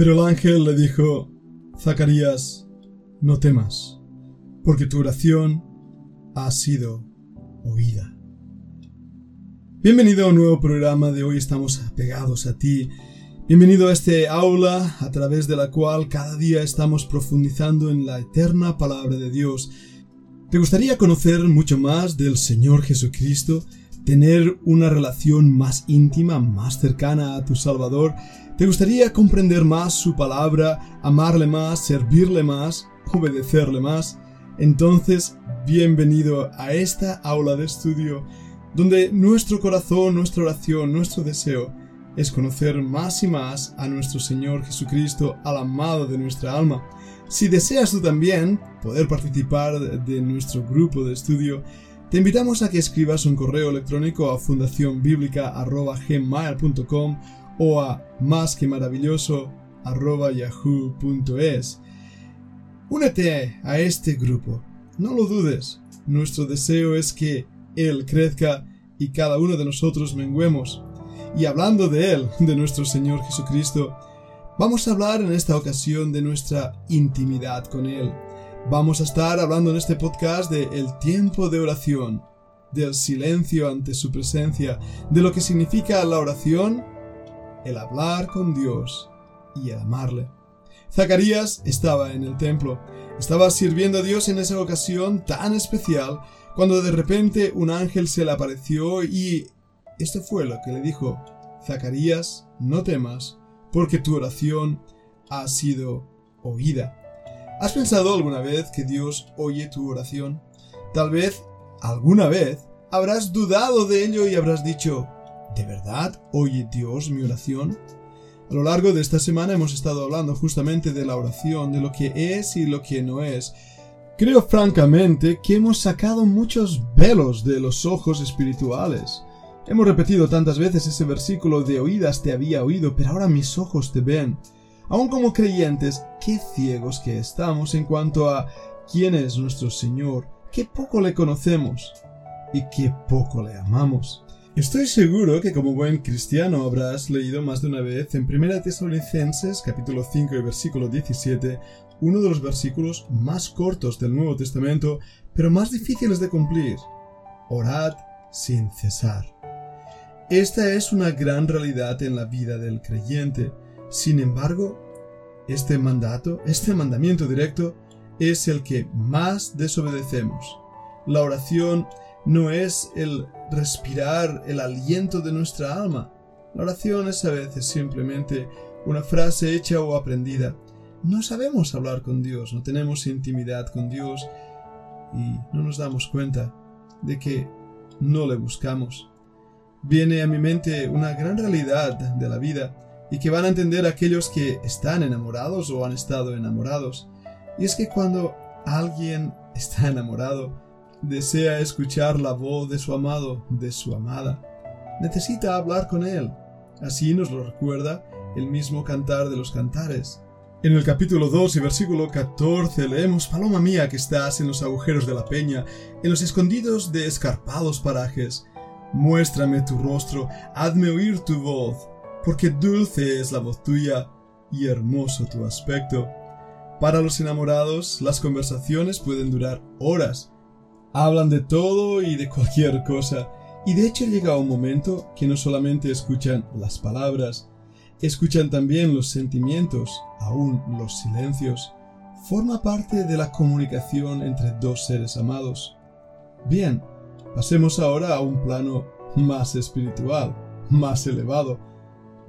Pero el ángel le dijo, Zacarías, no temas, porque tu oración ha sido oída. Bienvenido a un nuevo programa de hoy estamos apegados a ti. Bienvenido a este aula a través de la cual cada día estamos profundizando en la eterna palabra de Dios. ¿Te gustaría conocer mucho más del Señor Jesucristo? ¿Tener una relación más íntima, más cercana a tu Salvador? ¿Te gustaría comprender más su palabra, amarle más, servirle más, obedecerle más? Entonces, bienvenido a esta aula de estudio donde nuestro corazón, nuestra oración, nuestro deseo es conocer más y más a nuestro Señor Jesucristo, al amado de nuestra alma. Si deseas tú también poder participar de nuestro grupo de estudio, te invitamos a que escribas un correo electrónico a fundacionbiblica.gmail.com o a más que maravilloso yahoo.es. Únete a este grupo, no lo dudes. Nuestro deseo es que Él crezca y cada uno de nosotros menguemos. Y hablando de Él, de nuestro Señor Jesucristo, vamos a hablar en esta ocasión de nuestra intimidad con Él. Vamos a estar hablando en este podcast de el tiempo de oración, del silencio ante su presencia, de lo que significa la oración, el hablar con Dios y el amarle. Zacarías estaba en el templo, estaba sirviendo a Dios en esa ocasión tan especial, cuando de repente un ángel se le apareció y esto fue lo que le dijo, Zacarías, no temas, porque tu oración ha sido oída. ¿Has pensado alguna vez que Dios oye tu oración? Tal vez, alguna vez, habrás dudado de ello y habrás dicho, ¿de verdad oye Dios mi oración? A lo largo de esta semana hemos estado hablando justamente de la oración, de lo que es y lo que no es. Creo francamente que hemos sacado muchos velos de los ojos espirituales. Hemos repetido tantas veces ese versículo de oídas te había oído, pero ahora mis ojos te ven. Aun como creyentes, qué ciegos que estamos en cuanto a quién es nuestro Señor, qué poco le conocemos y qué poco le amamos. Estoy seguro que como buen cristiano habrás leído más de una vez en 1 Tesalonicenses capítulo 5 y versículo 17 uno de los versículos más cortos del Nuevo Testamento, pero más difíciles de cumplir. Orad sin cesar. Esta es una gran realidad en la vida del creyente. Sin embargo, este mandato, este mandamiento directo, es el que más desobedecemos. La oración no es el respirar el aliento de nuestra alma. La oración es a veces simplemente una frase hecha o aprendida. No sabemos hablar con Dios, no tenemos intimidad con Dios y no nos damos cuenta de que no le buscamos viene a mi mente una gran realidad de la vida y que van a entender aquellos que están enamorados o han estado enamorados. Y es que cuando alguien está enamorado, desea escuchar la voz de su amado, de su amada, necesita hablar con él. Así nos lo recuerda el mismo cantar de los cantares. En el capítulo 2 y versículo 14 leemos, Paloma mía que estás en los agujeros de la peña, en los escondidos de escarpados parajes, Muéstrame tu rostro, hazme oír tu voz, porque dulce es la voz tuya y hermoso tu aspecto. Para los enamorados, las conversaciones pueden durar horas. Hablan de todo y de cualquier cosa, y de hecho llega un momento que no solamente escuchan las palabras, escuchan también los sentimientos, aún los silencios. Forma parte de la comunicación entre dos seres amados. Bien, Pasemos ahora a un plano más espiritual, más elevado,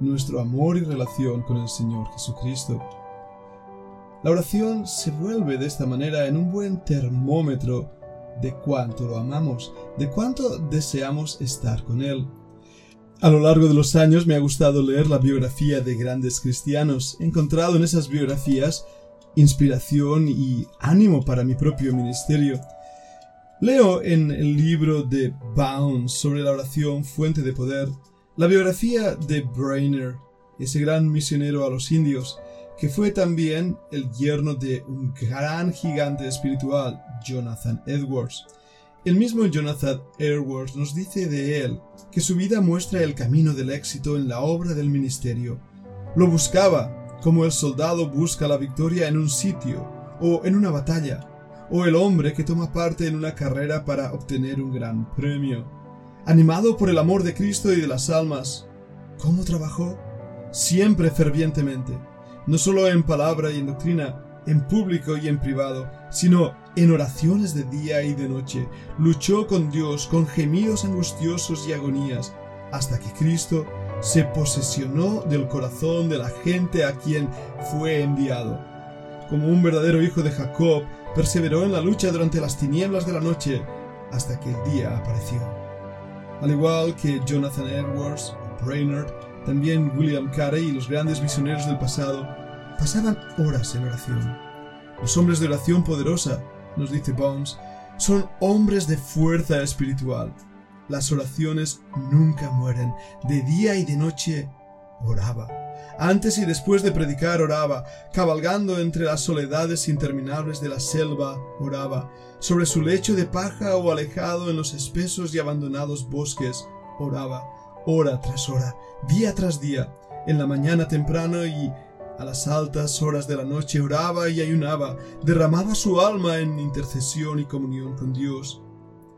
nuestro amor y relación con el Señor Jesucristo. La oración se vuelve de esta manera en un buen termómetro de cuánto lo amamos, de cuánto deseamos estar con Él. A lo largo de los años me ha gustado leer la biografía de grandes cristianos. He encontrado en esas biografías inspiración y ánimo para mi propio ministerio. Leo en el libro de Bound sobre la oración fuente de poder la biografía de Brainer, ese gran misionero a los indios, que fue también el yerno de un gran gigante espiritual, Jonathan Edwards. El mismo Jonathan Edwards nos dice de él que su vida muestra el camino del éxito en la obra del ministerio. Lo buscaba, como el soldado busca la victoria en un sitio o en una batalla, o el hombre que toma parte en una carrera para obtener un gran premio. Animado por el amor de Cristo y de las almas, ¿cómo trabajó? Siempre fervientemente, no solo en palabra y en doctrina, en público y en privado, sino en oraciones de día y de noche, luchó con Dios con gemidos angustiosos y agonías, hasta que Cristo se posesionó del corazón de la gente a quien fue enviado. Como un verdadero hijo de Jacob, perseveró en la lucha durante las tinieblas de la noche hasta que el día apareció. Al igual que Jonathan Edwards, Brainerd, también William Carey y los grandes misioneros del pasado, pasaban horas en oración. Los hombres de oración poderosa, nos dice Bones, son hombres de fuerza espiritual. Las oraciones nunca mueren. De día y de noche oraba. Antes y después de predicar oraba, cabalgando entre las soledades interminables de la selva oraba, sobre su lecho de paja o alejado en los espesos y abandonados bosques oraba, hora tras hora, día tras día, en la mañana temprano y a las altas horas de la noche oraba y ayunaba, derramaba su alma en intercesión y comunión con Dios.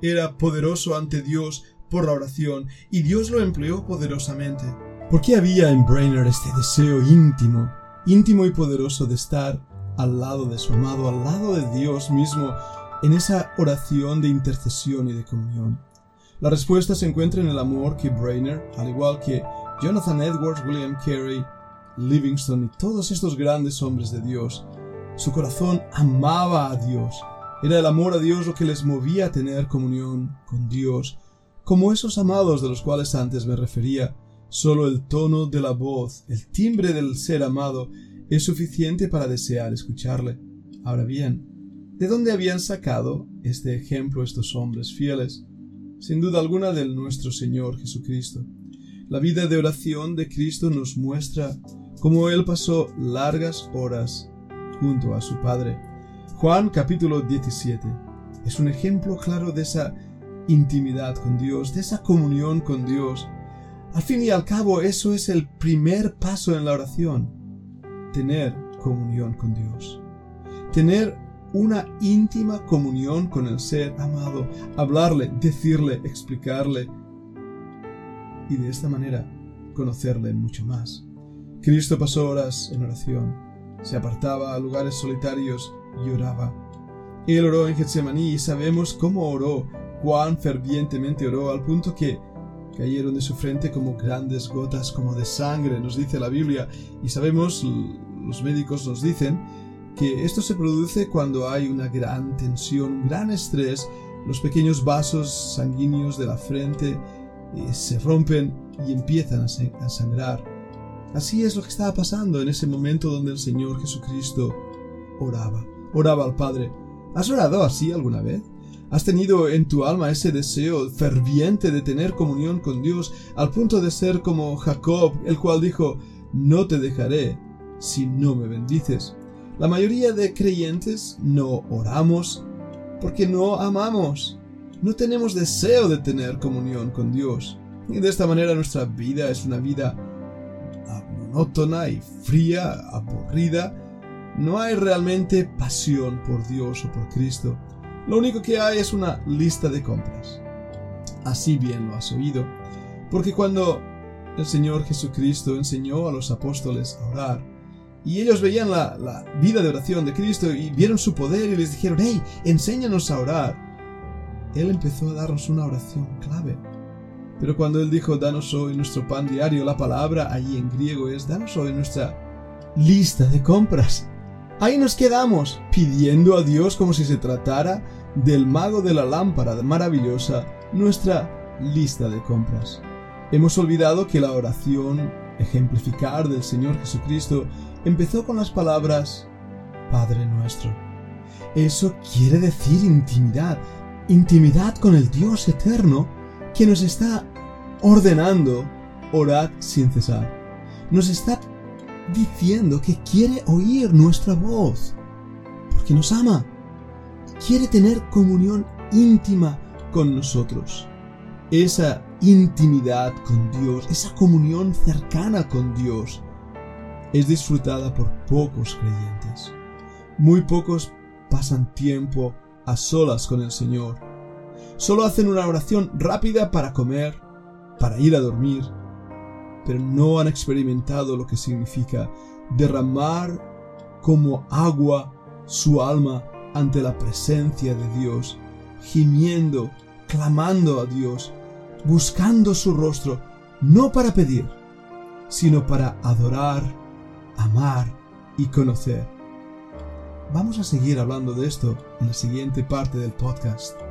Era poderoso ante Dios por la oración y Dios lo empleó poderosamente. ¿Por qué había en Brainerd este deseo íntimo, íntimo y poderoso de estar al lado de su amado, al lado de Dios mismo, en esa oración de intercesión y de comunión? La respuesta se encuentra en el amor que Brainerd, al igual que Jonathan Edwards, William Carey, Livingston y todos estos grandes hombres de Dios, su corazón amaba a Dios. Era el amor a Dios lo que les movía a tener comunión con Dios, como esos amados de los cuales antes me refería. Solo el tono de la voz, el timbre del ser amado, es suficiente para desear escucharle. Ahora bien, ¿de dónde habían sacado este ejemplo estos hombres fieles? Sin duda alguna del nuestro Señor Jesucristo. La vida de oración de Cristo nos muestra cómo Él pasó largas horas junto a su Padre. Juan capítulo 17 es un ejemplo claro de esa intimidad con Dios, de esa comunión con Dios. Al fin y al cabo, eso es el primer paso en la oración, tener comunión con Dios. Tener una íntima comunión con el ser amado, hablarle, decirle, explicarle, y de esta manera conocerle mucho más. Cristo pasó horas en oración, se apartaba a lugares solitarios y oraba. Él oró en Getsemaní y sabemos cómo oró cuán fervientemente oró al punto que cayeron de su frente como grandes gotas como de sangre, nos dice la Biblia, y sabemos, los médicos nos dicen, que esto se produce cuando hay una gran tensión, un gran estrés, los pequeños vasos sanguíneos de la frente eh, se rompen y empiezan a sangrar. Así es lo que estaba pasando en ese momento donde el Señor Jesucristo oraba, oraba al Padre. ¿Has orado así alguna vez? ¿Has tenido en tu alma ese deseo ferviente de tener comunión con Dios al punto de ser como Jacob, el cual dijo, no te dejaré si no me bendices? La mayoría de creyentes no oramos porque no amamos. No tenemos deseo de tener comunión con Dios. Y de esta manera nuestra vida es una vida monótona y fría, aburrida. No hay realmente pasión por Dios o por Cristo. Lo único que hay es una lista de compras. Así bien lo has oído, porque cuando el Señor Jesucristo enseñó a los apóstoles a orar, y ellos veían la, vida de oración de Cristo y vieron su poder y les dijeron, hey, enséñanos a orar. Él empezó a darnos una oración clave. Pero cuando Él dijo, danos hoy nuestro pan diario, la palabra ahí en griego es, danos hoy nuestra lista de compras. Ahí nos quedamos, pidiendo a Dios como si se tratara del mago de la lámpara maravillosa, nuestra lista de compras. Hemos olvidado que la oración ejemplificar del Señor Jesucristo empezó con las palabras Padre nuestro. Eso quiere decir intimidad, intimidad con el Dios eterno que nos está ordenando orad sin cesar. Nos está diciendo que quiere oír nuestra voz, porque nos ama. Quiere tener comunión íntima con nosotros. Esa intimidad con Dios, esa comunión cercana con Dios, es disfrutada por pocos creyentes. Muy pocos pasan tiempo a solas con el Señor. Solo hacen una oración rápida para comer, para ir a dormir, pero no han experimentado lo que significa derramar como agua su alma ante la presencia de Dios, gimiendo, clamando a Dios, buscando su rostro, no para pedir, sino para adorar, amar y conocer. Vamos a seguir hablando de esto en la siguiente parte del podcast.